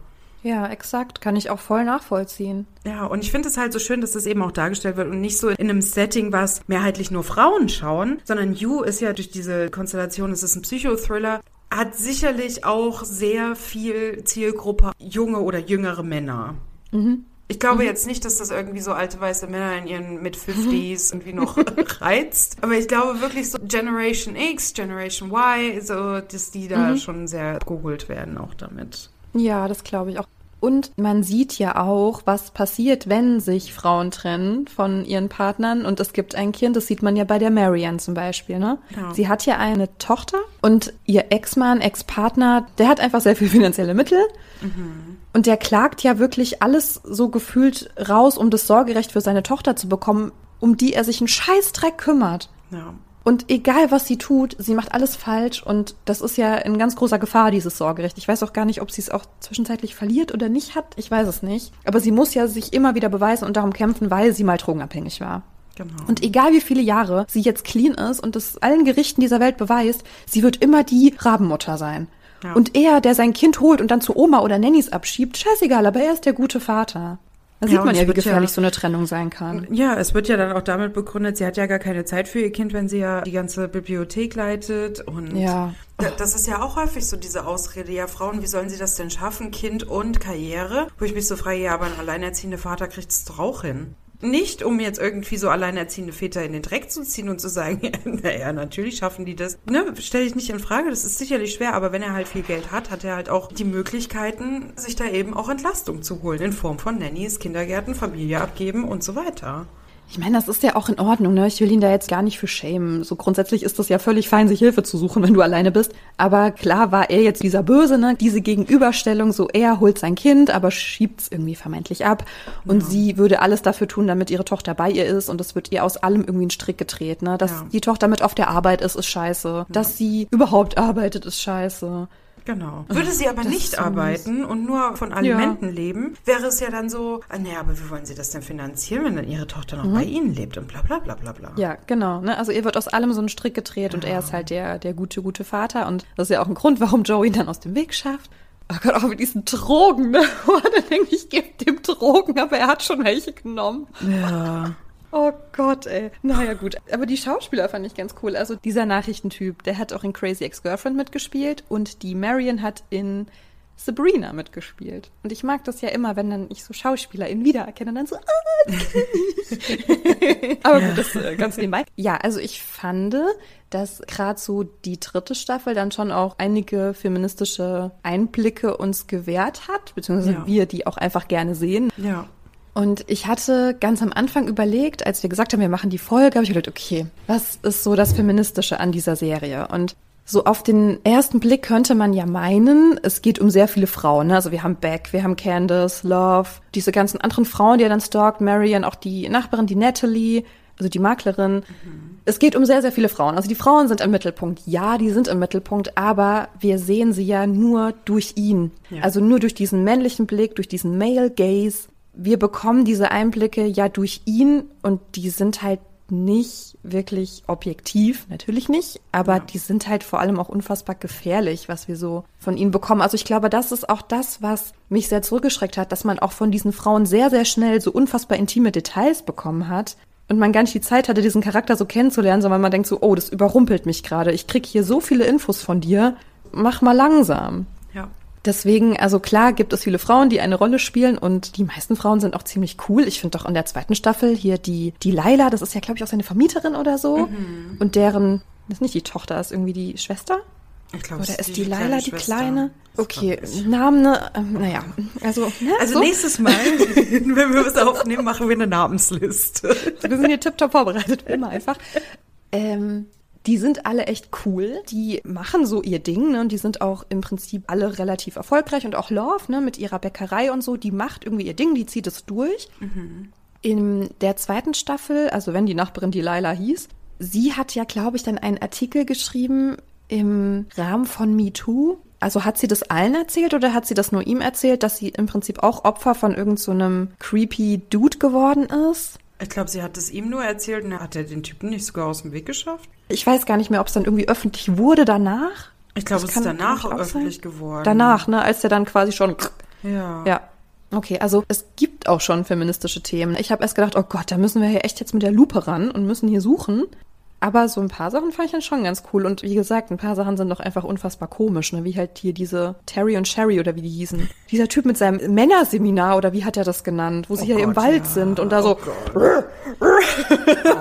Ja, exakt. Kann ich auch voll nachvollziehen. Ja, und ich finde es halt so schön, dass das eben auch dargestellt wird und nicht so in einem Setting, was mehrheitlich nur Frauen schauen, sondern You ist ja durch diese Konstellation, es ist ein Psychothriller, hat sicherlich auch sehr viel Zielgruppe junge oder jüngere Männer. Mhm. Ich glaube mhm. jetzt nicht, dass das irgendwie so alte weiße Männer in ihren Mid-50s irgendwie noch reizt. Aber ich glaube wirklich so Generation X, Generation Y, so, dass die da mhm. schon sehr geholt werden auch damit. Ja, das glaube ich auch. Und man sieht ja auch, was passiert, wenn sich Frauen trennen von ihren Partnern und es gibt ein Kind. Das sieht man ja bei der Marianne zum Beispiel. Ne? Ja. Sie hat ja eine Tochter und ihr Ex-Mann, Ex-Partner, der hat einfach sehr viel finanzielle Mittel. Mhm. Und der klagt ja wirklich alles so gefühlt raus, um das Sorgerecht für seine Tochter zu bekommen, um die er sich einen Scheißdreck kümmert. Ja. Und egal, was sie tut, sie macht alles falsch und das ist ja in ganz großer Gefahr, dieses Sorgerecht. Ich weiß auch gar nicht, ob sie es auch zwischenzeitlich verliert oder nicht hat. Ich weiß es nicht. Aber sie muss ja sich immer wieder beweisen und darum kämpfen, weil sie mal drogenabhängig war. Genau. Und egal wie viele Jahre sie jetzt clean ist und es allen Gerichten dieser Welt beweist, sie wird immer die Rabenmutter sein. Ja. Und er, der sein Kind holt und dann zu Oma oder Nannies abschiebt, scheißegal, aber er ist der gute Vater. Da sieht ja, man ja, wie gefährlich ja, so eine Trennung sein kann. Ja, es wird ja dann auch damit begründet, sie hat ja gar keine Zeit für ihr Kind, wenn sie ja die ganze Bibliothek leitet. Und ja. das ist ja auch häufig so diese Ausrede, ja, Frauen, wie sollen sie das denn schaffen? Kind und Karriere? Wo ich mich so frage, ja, aber ein alleinerziehender Vater kriegt es doch auch hin. Nicht, um jetzt irgendwie so alleinerziehende Väter in den Dreck zu ziehen und zu sagen, naja, natürlich schaffen die das. Ne, stelle ich nicht in Frage, das ist sicherlich schwer, aber wenn er halt viel Geld hat, hat er halt auch die Möglichkeiten, sich da eben auch Entlastung zu holen in Form von Nannies, Kindergärten, Familie abgeben und so weiter. Ich meine, das ist ja auch in Ordnung, ne? Ich will ihn da jetzt gar nicht für schämen. So grundsätzlich ist das ja völlig fein, sich Hilfe zu suchen, wenn du alleine bist. Aber klar war er jetzt dieser Böse, ne? Diese Gegenüberstellung, so er holt sein Kind, aber schiebt's irgendwie vermeintlich ab. Und ja. sie würde alles dafür tun, damit ihre Tochter bei ihr ist. Und es wird ihr aus allem irgendwie ein Strick gedreht, ne? Dass ja. die Tochter mit auf der Arbeit ist, ist scheiße. Ja. Dass sie überhaupt arbeitet, ist scheiße. Genau. Würde sie aber nicht arbeiten und nur von Alimenten ja. leben, wäre es ja dann so, ah, naja, aber wie wollen sie das denn finanzieren, wenn dann ihre Tochter noch mhm. bei ihnen lebt und bla bla bla bla bla. Ja, genau. Ne? Also ihr wird aus allem so ein Strick gedreht ja. und er ist halt der, der gute, gute Vater und das ist ja auch ein Grund, warum Joey dann aus dem Weg schafft. Oh Gott, auch mit diesen Drogen, ne? dann denke ich, ich gebe dem Drogen, aber er hat schon welche genommen. Ja. Oh Gott, ey. Naja, gut. Aber die Schauspieler fand ich ganz cool. Also dieser Nachrichtentyp, der hat auch in Crazy Ex-Girlfriend mitgespielt und die Marion hat in Sabrina mitgespielt. Und ich mag das ja immer, wenn dann ich so SchauspielerInnen wiedererkenne und dann so, ah, die ich. Aber gut, das äh, ganz nebenbei. Ja, also ich fand, dass gerade so die dritte Staffel dann schon auch einige feministische Einblicke uns gewährt hat, beziehungsweise ja. wir die auch einfach gerne sehen. Ja. Und ich hatte ganz am Anfang überlegt, als wir gesagt haben, wir machen die Folge, habe ich gedacht, okay, was ist so das Feministische an dieser Serie? Und so auf den ersten Blick könnte man ja meinen, es geht um sehr viele Frauen. Ne? Also wir haben Beck, wir haben Candace, Love, diese ganzen anderen Frauen, die er dann stalkt, Marion, auch die Nachbarin, die Natalie, also die Maklerin. Mhm. Es geht um sehr, sehr viele Frauen. Also die Frauen sind im Mittelpunkt. Ja, die sind im Mittelpunkt, aber wir sehen sie ja nur durch ihn. Ja. Also nur durch diesen männlichen Blick, durch diesen Male Gaze. Wir bekommen diese Einblicke ja durch ihn und die sind halt nicht wirklich objektiv, natürlich nicht, aber ja. die sind halt vor allem auch unfassbar gefährlich, was wir so von ihnen bekommen. Also ich glaube, das ist auch das, was mich sehr zurückgeschreckt hat, dass man auch von diesen Frauen sehr, sehr schnell so unfassbar intime Details bekommen hat und man gar nicht die Zeit hatte, diesen Charakter so kennenzulernen, sondern man denkt so, oh, das überrumpelt mich gerade. Ich krieg hier so viele Infos von dir. Mach mal langsam. Deswegen, also klar gibt es viele Frauen, die eine Rolle spielen und die meisten Frauen sind auch ziemlich cool. Ich finde doch in der zweiten Staffel hier die, die Laila, das ist ja, glaube ich, auch seine Vermieterin oder so. Mhm. Und deren, das ist nicht die Tochter, ist irgendwie die Schwester. Ich glaube, Oder ist die, die Laila die Kleine? Okay, Namen, ne, ähm, naja, also. Ne, also so. nächstes Mal, wenn wir was aufnehmen, machen wir eine Namensliste. Wir sind hier tiptop vorbereitet, immer einfach. Ähm, die sind alle echt cool. Die machen so ihr Ding, ne? Und die sind auch im Prinzip alle relativ erfolgreich und auch Love, ne, mit ihrer Bäckerei und so, die macht irgendwie ihr Ding, die zieht es durch. Mhm. In der zweiten Staffel, also wenn die Nachbarin die Laila hieß, sie hat ja, glaube ich, dann einen Artikel geschrieben im Rahmen von MeToo. Also hat sie das allen erzählt oder hat sie das nur ihm erzählt, dass sie im Prinzip auch Opfer von irgendeinem so creepy Dude geworden ist? Ich glaube, sie hat es ihm nur erzählt und hat er den Typen nicht sogar aus dem Weg geschafft. Ich weiß gar nicht mehr, ob es dann irgendwie öffentlich wurde danach. Ich glaube, es ist danach öffentlich sein. geworden. Danach, ne, als der dann quasi schon. Ja. Ja. Okay, also es gibt auch schon feministische Themen. Ich habe erst gedacht, oh Gott, da müssen wir hier echt jetzt mit der Lupe ran und müssen hier suchen. Aber so ein paar Sachen fand ich dann schon ganz cool. Und wie gesagt, ein paar Sachen sind doch einfach unfassbar komisch, ne? Wie halt hier diese Terry und Sherry oder wie die hießen. Dieser Typ mit seinem Männerseminar oder wie hat er das genannt? Wo sie oh hier Gott, im Wald ja. sind und da so. Oh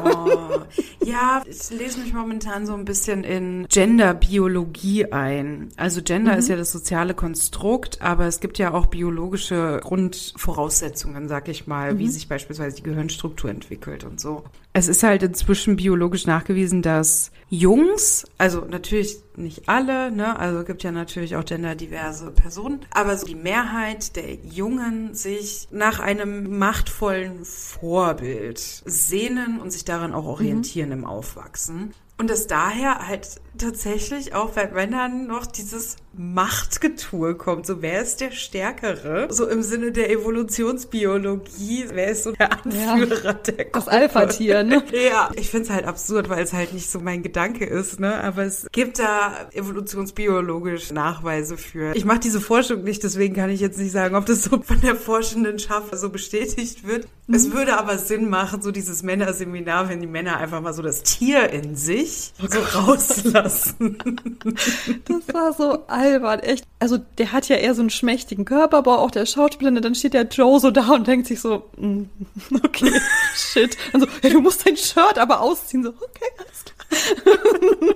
oh. Ja, ich lese mich momentan so ein bisschen in Genderbiologie ein. Also Gender mhm. ist ja das soziale Konstrukt, aber es gibt ja auch biologische Grundvoraussetzungen, sag ich mal, mhm. wie sich beispielsweise die Gehirnstruktur entwickelt und so. Es ist halt inzwischen biologisch nachgewiesen, dass Jungs, also natürlich nicht alle, ne, also gibt ja natürlich auch genderdiverse Personen, aber so die Mehrheit der Jungen sich nach einem machtvollen Vorbild sehnen und sich daran auch orientieren mhm. im Aufwachsen. Und dass daher halt tatsächlich auch bei Männern noch dieses Machtgetue kommt. So, wer ist der Stärkere? So im Sinne der Evolutionsbiologie, wer ist so der Anführer ja, der Gruppe? Das Alpha-Tier, ne? ja, ich finde es halt absurd, weil es halt nicht so mein Gedanke ist, ne? Aber es gibt da evolutionsbiologisch Nachweise für. Ich mache diese Forschung nicht, deswegen kann ich jetzt nicht sagen, ob das so von der forschenden Schaff so bestätigt wird. Mhm. Es würde aber Sinn machen, so dieses Männerseminar, wenn die Männer einfach mal so das Tier in sich sich so rauslassen. Das war so albern, echt. Also der hat ja eher so einen schmächtigen Körperbau, auch der Schauspieler, dann steht der Joe so da und denkt sich so, mm, okay, shit. Also, ja, du musst dein Shirt aber ausziehen. So, okay, alles klar.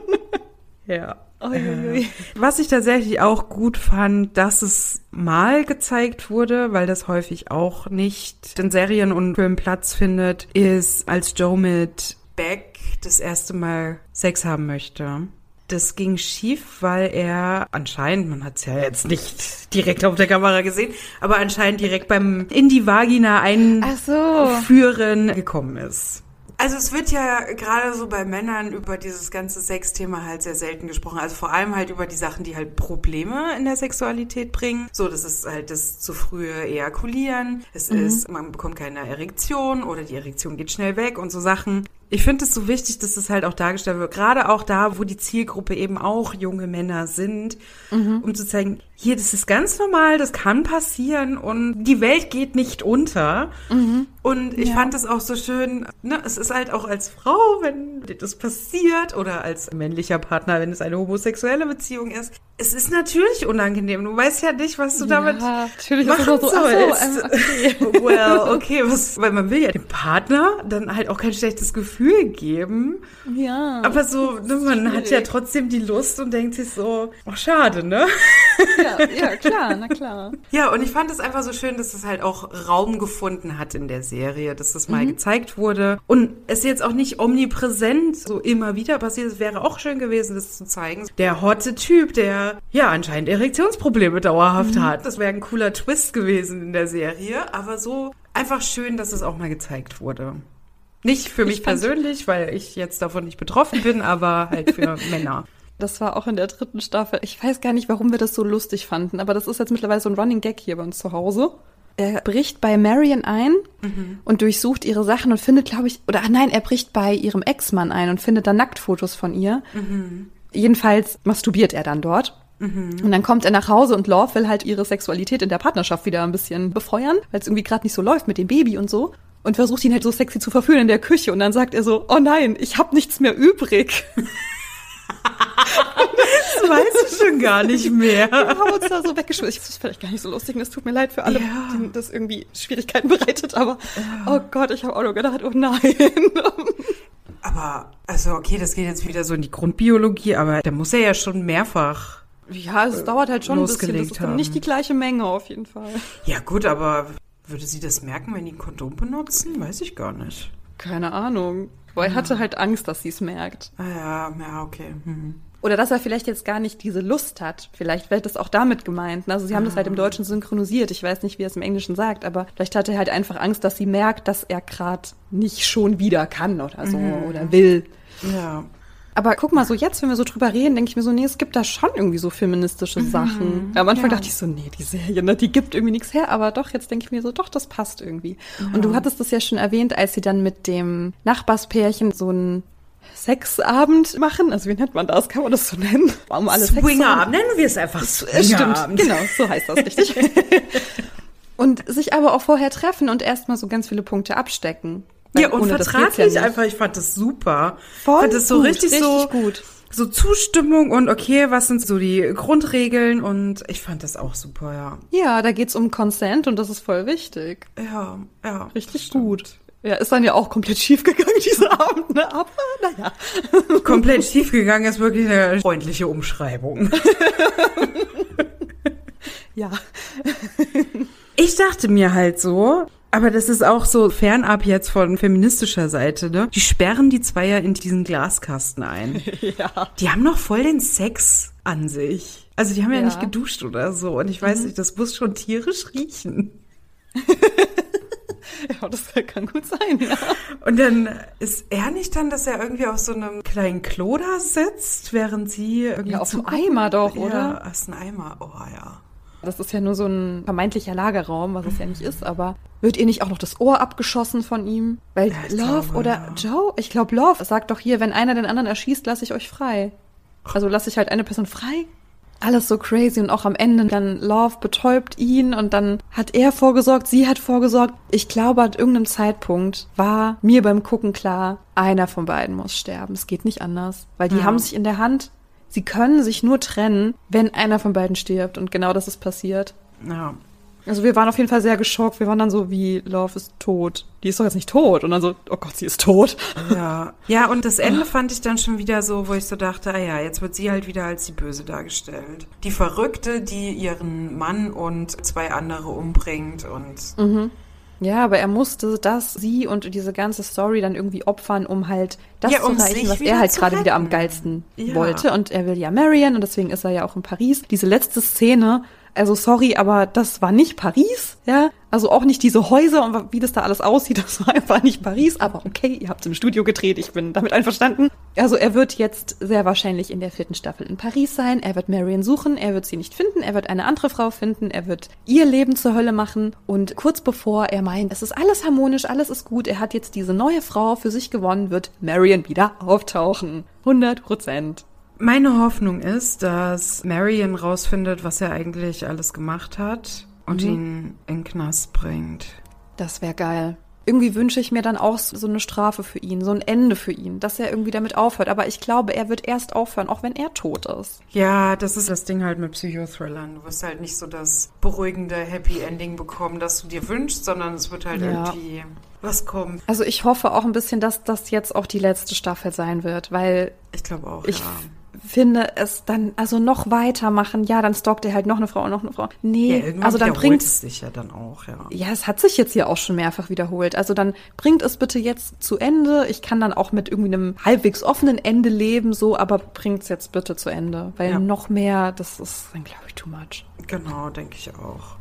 ja. Uiuiui. Was ich tatsächlich auch gut fand, dass es mal gezeigt wurde, weil das häufig auch nicht in Serien und Filmen Platz findet, ist, als Joe mit Beck das erste Mal Sex haben möchte. Das ging schief, weil er anscheinend, man hat es ja jetzt nicht direkt auf der Kamera gesehen, aber anscheinend direkt beim in die Vagina einführen so. gekommen ist. Also es wird ja gerade so bei Männern über dieses ganze Sexthema halt sehr selten gesprochen. Also vor allem halt über die Sachen, die halt Probleme in der Sexualität bringen. So, das ist halt das zu frühe Ejakulieren. Es mhm. ist, man bekommt keine Erektion oder die Erektion geht schnell weg und so Sachen. Ich finde es so wichtig, dass es halt auch dargestellt wird. Gerade auch da, wo die Zielgruppe eben auch junge Männer sind, mhm. um zu zeigen, hier, das ist ganz normal, das kann passieren und die Welt geht nicht unter. Mhm. Und ich ja. fand es auch so schön, ne, es ist halt auch als Frau, wenn dir das passiert oder als männlicher Partner, wenn es eine homosexuelle Beziehung ist. Es ist natürlich unangenehm. Du weißt ja nicht, was du ja, damit natürlich machen so, sollst. So, okay. well, okay, was, weil man will ja dem Partner dann halt auch kein schlechtes Gefühl geben. Ja. Aber so, ne, man hat ja trotzdem die Lust und denkt sich so, oh, schade, ne? Ja, ja, klar, na klar. Ja, und ich fand es einfach so schön, dass es halt auch Raum gefunden hat in der Serie, dass das mal mhm. gezeigt wurde. Und es jetzt auch nicht omnipräsent so immer wieder passiert. Es wäre auch schön gewesen, das zu zeigen. Der hotte Typ, der ja anscheinend Erektionsprobleme dauerhaft mhm. hat. Das wäre ein cooler Twist gewesen in der Serie. Aber so einfach schön, dass es auch mal gezeigt wurde. Nicht für mich persönlich, weil ich jetzt davon nicht betroffen bin, aber halt für Männer. Das war auch in der dritten Staffel. Ich weiß gar nicht, warum wir das so lustig fanden, aber das ist jetzt mittlerweile so ein Running Gag hier bei uns zu Hause. Er bricht bei Marion ein mhm. und durchsucht ihre Sachen und findet, glaube ich, oder ach nein, er bricht bei ihrem Ex-Mann ein und findet dann Nacktfotos von ihr. Mhm. Jedenfalls masturbiert er dann dort. Mhm. Und dann kommt er nach Hause und Love will halt ihre Sexualität in der Partnerschaft wieder ein bisschen befeuern, weil es irgendwie gerade nicht so läuft mit dem Baby und so. Und versucht ihn halt so sexy zu verführen in der Küche. Und dann sagt er so, oh nein, ich habe nichts mehr übrig. das weiß ich schon gar nicht mehr. Wir haben uns da so weggeschmissen. Das ist vielleicht gar nicht so lustig. Es tut mir leid für alle, ja. denen das irgendwie Schwierigkeiten bereitet. Aber ja. oh Gott, ich habe auch nur gedacht, oh nein. aber, also okay, das geht jetzt wieder so in die Grundbiologie, aber da muss er ja schon mehrfach. Ja, es dauert halt schon ein bisschen. Das ist dann nicht die gleiche Menge auf jeden Fall. Ja gut, aber würde sie das merken, wenn die ein Kondom benutzen? Weiß ich gar nicht. Keine Ahnung. Aber er hatte halt Angst, dass sie es merkt. Ah ja, ja, okay. Hm. Oder dass er vielleicht jetzt gar nicht diese Lust hat. Vielleicht wird das auch damit gemeint. Also sie haben ah. das halt im ah. Deutschen synchronisiert. Ich weiß nicht, wie er es im Englischen sagt, aber vielleicht hat er halt einfach Angst, dass sie merkt, dass er gerade nicht schon wieder kann oder so mhm. oder will. Ja. Aber guck mal, so jetzt, wenn wir so drüber reden, denke ich mir so, nee, es gibt da schon irgendwie so feministische mhm. Sachen. Am Anfang ja. dachte ich so, nee, die Serie, ne, die gibt irgendwie nichts her. Aber doch, jetzt denke ich mir so, doch, das passt irgendwie. Ja. Und du hattest das ja schon erwähnt, als sie dann mit dem Nachbarspärchen so ein Sexabend machen. Also wie nennt man das? Kann man das so nennen? Warum alle Swingerabend nennen wir es einfach Swingerabend. Stimmt, genau, so heißt das richtig. und sich aber auch vorher treffen und erstmal so ganz viele Punkte abstecken. Ja, und vertraglich ja einfach, ich fand das super. Voll ich fand das so gut, richtig, richtig so gut. So Zustimmung und okay, was sind so die Grundregeln und ich fand das auch super, ja. Ja, da geht's um Consent und das ist voll wichtig. Ja, ja. Richtig gut. Ja, ist dann ja auch komplett schief gegangen dieser Abend, ne? Aber naja. Komplett schief gegangen ist wirklich eine freundliche Umschreibung. ja. Ich dachte mir halt so, aber das ist auch so fernab jetzt von feministischer Seite, ne? Die sperren die Zweier in diesen Glaskasten ein. ja. Die haben noch voll den Sex an sich. Also die haben ja, ja nicht geduscht oder so. Und ich weiß mhm. nicht, das muss schon tierisch riechen. ja, das kann gut sein, ja. Und dann ist er nicht dann, dass er irgendwie auf so einem kleinen Klo da sitzt, während sie irgendwie. Ja, auf dem Eimer doch, oder? Ja, ist ein Eimer. Oh ja. Das ist ja nur so ein vermeintlicher Lagerraum, was es ja nicht ist, aber wird ihr nicht auch noch das Ohr abgeschossen von ihm? Weil ja, Love glaube, oder ja. Joe, ich glaube Love sagt doch hier, wenn einer den anderen erschießt, lasse ich euch frei. Also lasse ich halt eine Person frei. Alles so crazy und auch am Ende dann Love betäubt ihn und dann hat er vorgesorgt, sie hat vorgesorgt. Ich glaube, an irgendeinem Zeitpunkt war mir beim Gucken klar, einer von beiden muss sterben. Es geht nicht anders, weil die ja. haben sich in der Hand sie können sich nur trennen, wenn einer von beiden stirbt. Und genau das ist passiert. Ja. Also wir waren auf jeden Fall sehr geschockt. Wir waren dann so wie, Love ist tot. Die ist doch jetzt nicht tot. Und dann so, oh Gott, sie ist tot. Ja. Ja, und das Ende fand ich dann schon wieder so, wo ich so dachte, ah ja, jetzt wird sie halt wieder als die Böse dargestellt. Die Verrückte, die ihren Mann und zwei andere umbringt und. Mhm. Ja, aber er musste das, sie und diese ganze Story dann irgendwie opfern, um halt das ja, um zu erreichen, was er halt gerade wieder am geilsten ja. wollte. Und er will ja Marion und deswegen ist er ja auch in Paris. Diese letzte Szene, Also sorry, aber das war nicht Paris, ja. Also auch nicht diese Häuser und wie das da alles aussieht, das war einfach nicht Paris. Aber okay, ihr habt es im Studio gedreht, ich bin damit einverstanden. Also er wird jetzt sehr wahrscheinlich in der vierten Staffel in Paris sein. Er wird Marion suchen, er wird sie nicht finden, er wird eine andere Frau finden, er wird ihr Leben zur Hölle machen. Und kurz bevor er meint, es ist alles harmonisch, alles ist gut, er hat jetzt diese neue Frau für sich gewonnen, wird Marion wieder auftauchen. 100 Prozent. Meine Hoffnung ist, dass Marion rausfindet, was er eigentlich alles gemacht hat und mhm. ihn in den Knast bringt. Das wäre geil. Irgendwie wünsche ich mir dann auch so eine Strafe für ihn, so ein Ende für ihn, dass er irgendwie damit aufhört. Aber ich glaube, er wird erst aufhören, auch wenn er tot ist. Ja, das ist das Ding halt mit Psychothrillern. Du wirst halt nicht so das beruhigende Happy Ending bekommen, das du dir wünschst, sondern es wird halt ja. irgendwie was kommen. Also ich hoffe auch ein bisschen, dass das jetzt auch die letzte Staffel sein wird, weil ich glaube auch. Ich ja finde es dann also noch weitermachen. Ja, dann stalkt er halt noch eine Frau und noch eine Frau. Nee, ja, also dann bringt es sich ja dann auch, ja. Ja, es hat sich jetzt hier auch schon mehrfach wiederholt. Also dann bringt es bitte jetzt zu Ende. Ich kann dann auch mit irgendwie einem halbwegs offenen Ende leben, so, aber bringt es jetzt bitte zu Ende, weil ja. noch mehr, das ist dann glaube ich too much. Genau, denke ich auch.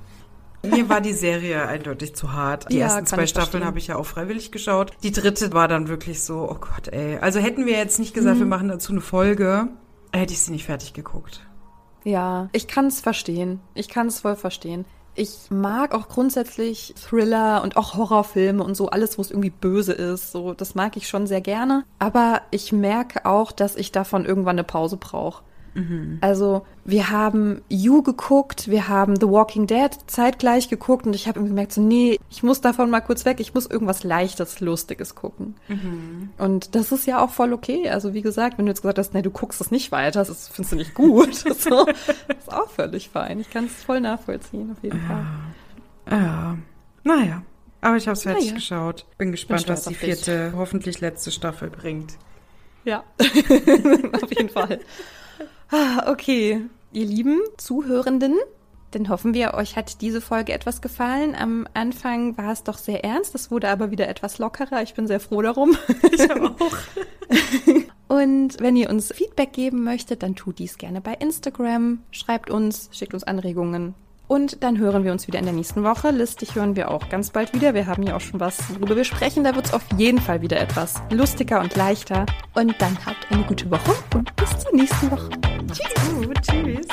Mir war die Serie eindeutig zu hart. Die ja, ersten zwei Staffeln habe ich ja auch freiwillig geschaut. Die dritte war dann wirklich so, oh Gott, ey. Also hätten wir jetzt nicht gesagt, mhm. wir machen dazu eine Folge, hätte ich sie nicht fertig geguckt. Ja, ich kann es verstehen. Ich kann es voll verstehen. Ich mag auch grundsätzlich Thriller und auch Horrorfilme und so alles, wo es irgendwie böse ist. So, das mag ich schon sehr gerne. Aber ich merke auch, dass ich davon irgendwann eine Pause brauche. Mhm. Also wir haben You geguckt, wir haben The Walking Dead zeitgleich geguckt und ich habe gemerkt, so nee, ich muss davon mal kurz weg, ich muss irgendwas Leichtes, Lustiges gucken. Mhm. Und das ist ja auch voll okay. Also wie gesagt, wenn du jetzt gesagt hast, nee, du guckst es nicht weiter, das findest du nicht gut, so, ist auch völlig fein. Ich kann es voll nachvollziehen, auf jeden ja. Fall. Ja, naja. Aber ich habe es fertig naja. geschaut. Bin gespannt, Bin was die vierte, hoffentlich letzte Staffel bringt. Ja, auf jeden Fall. Ah, okay, ihr lieben Zuhörenden, dann hoffen wir, euch hat diese Folge etwas gefallen. Am Anfang war es doch sehr ernst, es wurde aber wieder etwas lockerer. Ich bin sehr froh darum. Ich auch. Und wenn ihr uns Feedback geben möchtet, dann tut dies gerne bei Instagram. Schreibt uns, schickt uns Anregungen. Und dann hören wir uns wieder in der nächsten Woche. Listig hören wir auch ganz bald wieder. Wir haben ja auch schon was, worüber wir sprechen. Da wird es auf jeden Fall wieder etwas lustiger und leichter. Und dann habt eine gute Woche und bis zur nächsten Woche. Tschüss. Tschüss.